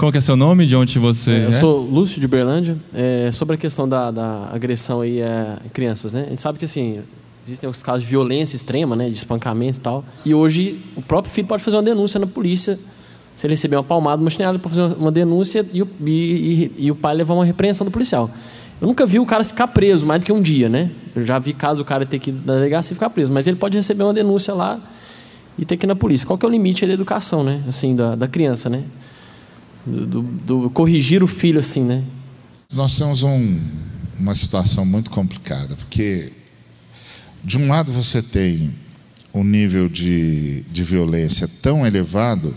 Qual que é seu nome? De onde você É, eu é? sou Lúcio de Berlândia. É, sobre a questão da, da agressão aí em crianças, né? A gente sabe que assim existem os casos de violência extrema, né, de espancamento e tal. E hoje o próprio filho pode fazer uma denúncia na polícia se ele receber uma palmada, uma chinelada, para fazer uma denúncia e o, e, e- e o pai levar uma repreensão do policial. Eu nunca vi o cara ficar preso mais do que um dia, né? Eu já vi caso o cara ter que ir na delegacia e ficar preso, mas ele pode receber uma denúncia lá e ter que ir na polícia. Qual que é o limite da educação, né? Assim, da, da criança, né? Do, do- do corrigir o filho assim, né? Nós temos um- uma situação muito complicada, porque, de um lado, você tem um nível de, de violência tão elevado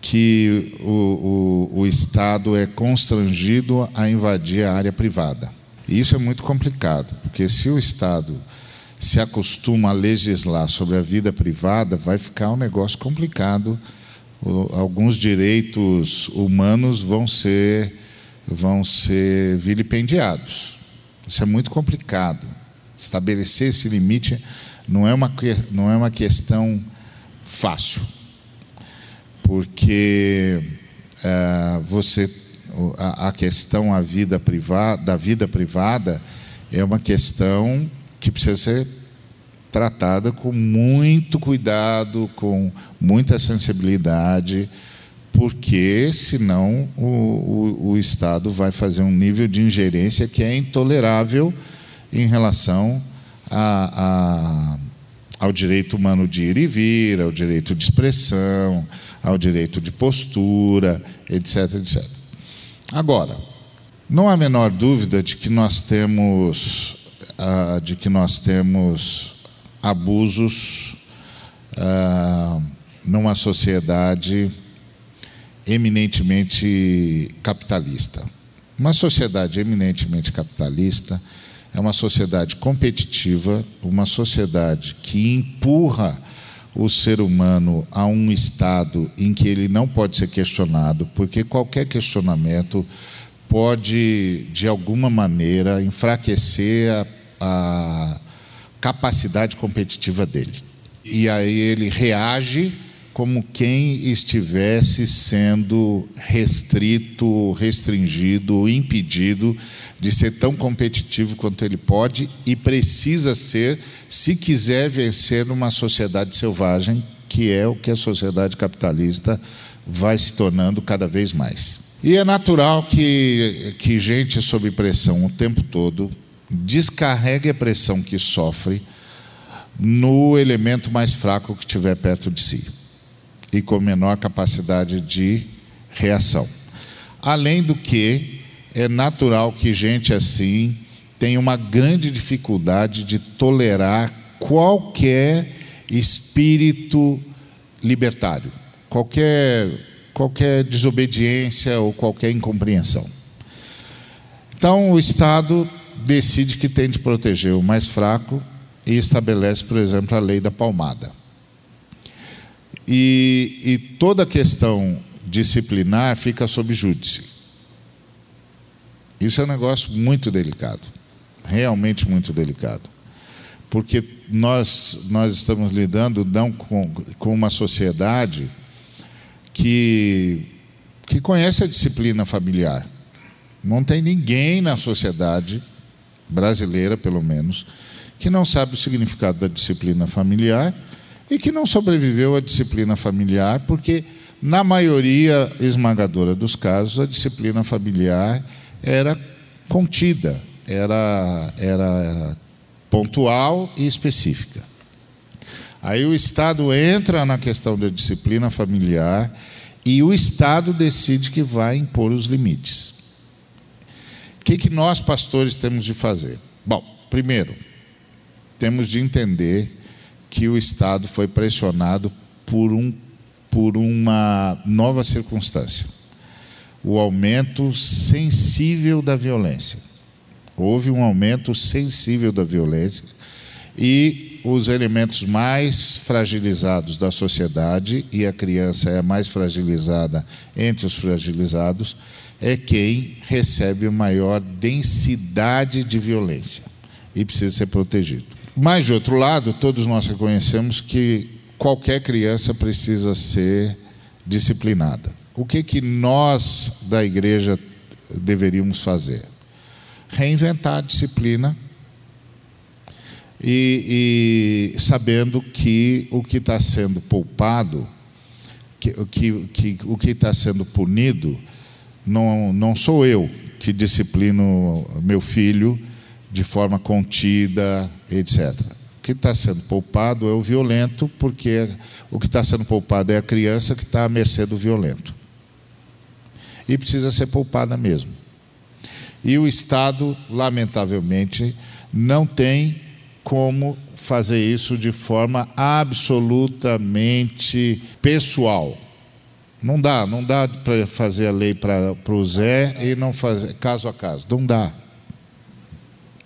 que o, o, o Estado é constrangido a invadir a área privada. E isso é muito complicado, porque se o Estado se acostuma a legislar sobre a vida privada, vai ficar um negócio complicado. Alguns direitos humanos vão ser vão ser vilipendiados. Isso é muito complicado. Estabelecer esse limite não é uma não é uma questão fácil porque eh, você a, a questão a vida privada, da vida privada é uma questão que precisa ser tratada com muito cuidado, com muita sensibilidade, porque senão o, o, o Estado vai fazer um nível de ingerência que é intolerável em relação a, a, ao direito humano de ir e vir, ao direito de expressão, ao direito de postura, etc, etc. Agora, não há a menor dúvida de que nós temos, ah, de que nós temos abusos ah, numa sociedade eminentemente capitalista. Uma sociedade eminentemente capitalista é uma sociedade competitiva, uma sociedade que empurra o ser humano a um estado em que ele não pode ser questionado, porque qualquer questionamento pode, de alguma maneira, enfraquecer a, a capacidade competitiva dele. E aí ele reage como quem estivesse sendo restrito, restringido, impedido de ser tão competitivo quanto ele pode e precisa ser se quiser vencer numa sociedade selvagem, que é o que a sociedade capitalista vai se tornando cada vez mais. E é natural que, que gente sob pressão o tempo todo descarregue a pressão que sofre no elemento mais fraco que tiver perto de si e com menor capacidade de reação. Além do que, é natural que gente assim tenha uma grande dificuldade de tolerar qualquer espírito libertário, qualquer, qualquer desobediência ou qualquer incompreensão. Então, o Estado decide que tem de proteger o mais fraco e estabelece, por exemplo, a lei da palmada. E, e toda a questão disciplinar fica sob júdice. Isso é um negócio muito delicado, realmente muito delicado. Porque nós, nós estamos lidando não com, com uma sociedade que, que conhece a disciplina familiar. Não tem ninguém na sociedade brasileira, pelo menos, que não sabe o significado da disciplina familiar e que não sobreviveu à disciplina familiar, porque, na maioria esmagadora dos casos, a disciplina familiar era contida, era, era pontual e específica. Aí o Estado entra na questão da disciplina familiar e o Estado decide que vai impor os limites. Que, que nós, pastores, temos de fazer? Bom, primeiro, temos de entender que o Estado foi pressionado por, um, por uma nova circunstância: o aumento sensível da violência. Houve um aumento sensível da violência e os elementos mais fragilizados da sociedade, e a criança é a mais fragilizada entre os fragilizados, é quem recebe maior densidade de violência e precisa ser protegido. Mas, de outro lado, todos nós reconhecemos que qualquer criança precisa ser disciplinada. O que, que nós da igreja deveríamos fazer? Reinventar a disciplina e, e sabendo que o que está sendo poupado, que, que, que o que está sendo punido, não, não sou eu que disciplino meu filho de forma contida, etc. O que está sendo poupado é o violento, porque o que está sendo poupado é a criança que está à mercê do violento. E precisa ser poupada mesmo. E o Estado, lamentavelmente, não tem como fazer isso de forma absolutamente pessoal. Não dá, não dá para fazer a lei para o Zé e não fazer caso a caso. Não dá.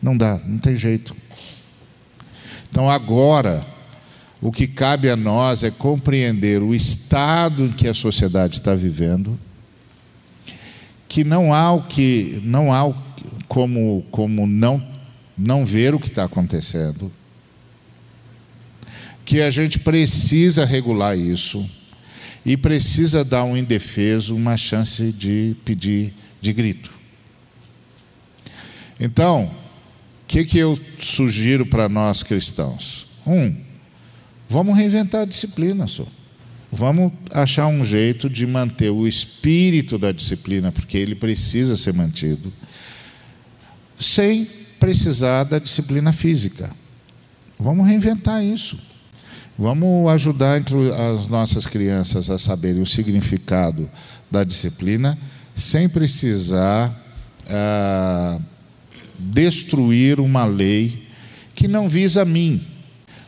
Não dá, não tem jeito. Então agora, o que cabe a nós é compreender o estado em que a sociedade está vivendo, que não há o que não há como como não não ver o que está acontecendo, que a gente precisa regular isso e precisa dar um indefeso uma chance de pedir de grito. Então, o que, que eu sugiro para nós cristãos? Um, vamos reinventar a disciplina, só. Vamos achar um jeito de manter o espírito da disciplina, porque ele precisa ser mantido, sem precisar da disciplina física. Vamos reinventar isso. Vamos ajudar as nossas crianças a saberem o significado da disciplina sem precisar ah, destruir uma lei que não visa a mim,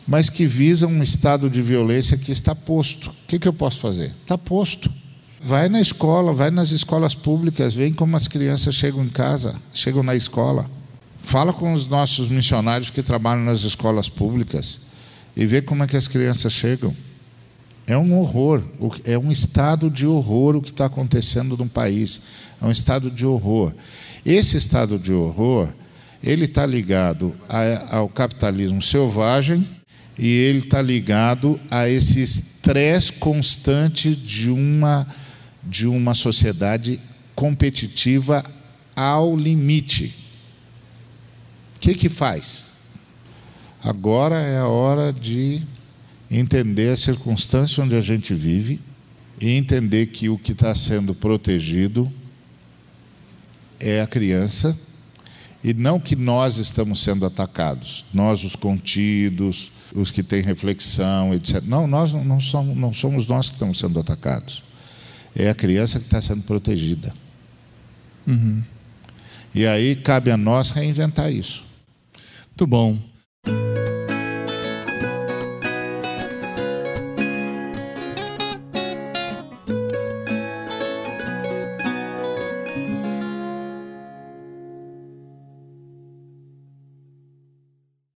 mas que visa um estado de violência que está posto. O que, que eu posso fazer? Está posto. Vai na escola, vai nas escolas públicas, vem como as crianças chegam em casa, chegam na escola. Fala com os nossos missionários que trabalham nas escolas públicas e vê como é que as crianças chegam. É um horror, é um estado de horror o que está acontecendo no país. É um estado de horror. Esse estado de horror, ele está ligado ao capitalismo selvagem e ele está ligado a esse estresse constante de uma, de uma sociedade competitiva ao limite. O que, que faz? Agora é a hora de entender a circunstância onde a gente vive e entender que o que está sendo protegido é a criança e não que nós estamos sendo atacados, nós os contidos, os que têm reflexão, etc. Não, nós não somos, não somos nós que estamos sendo atacados. É a criança que está sendo protegida. Uhum. E aí cabe a nós reinventar isso. Muito bom.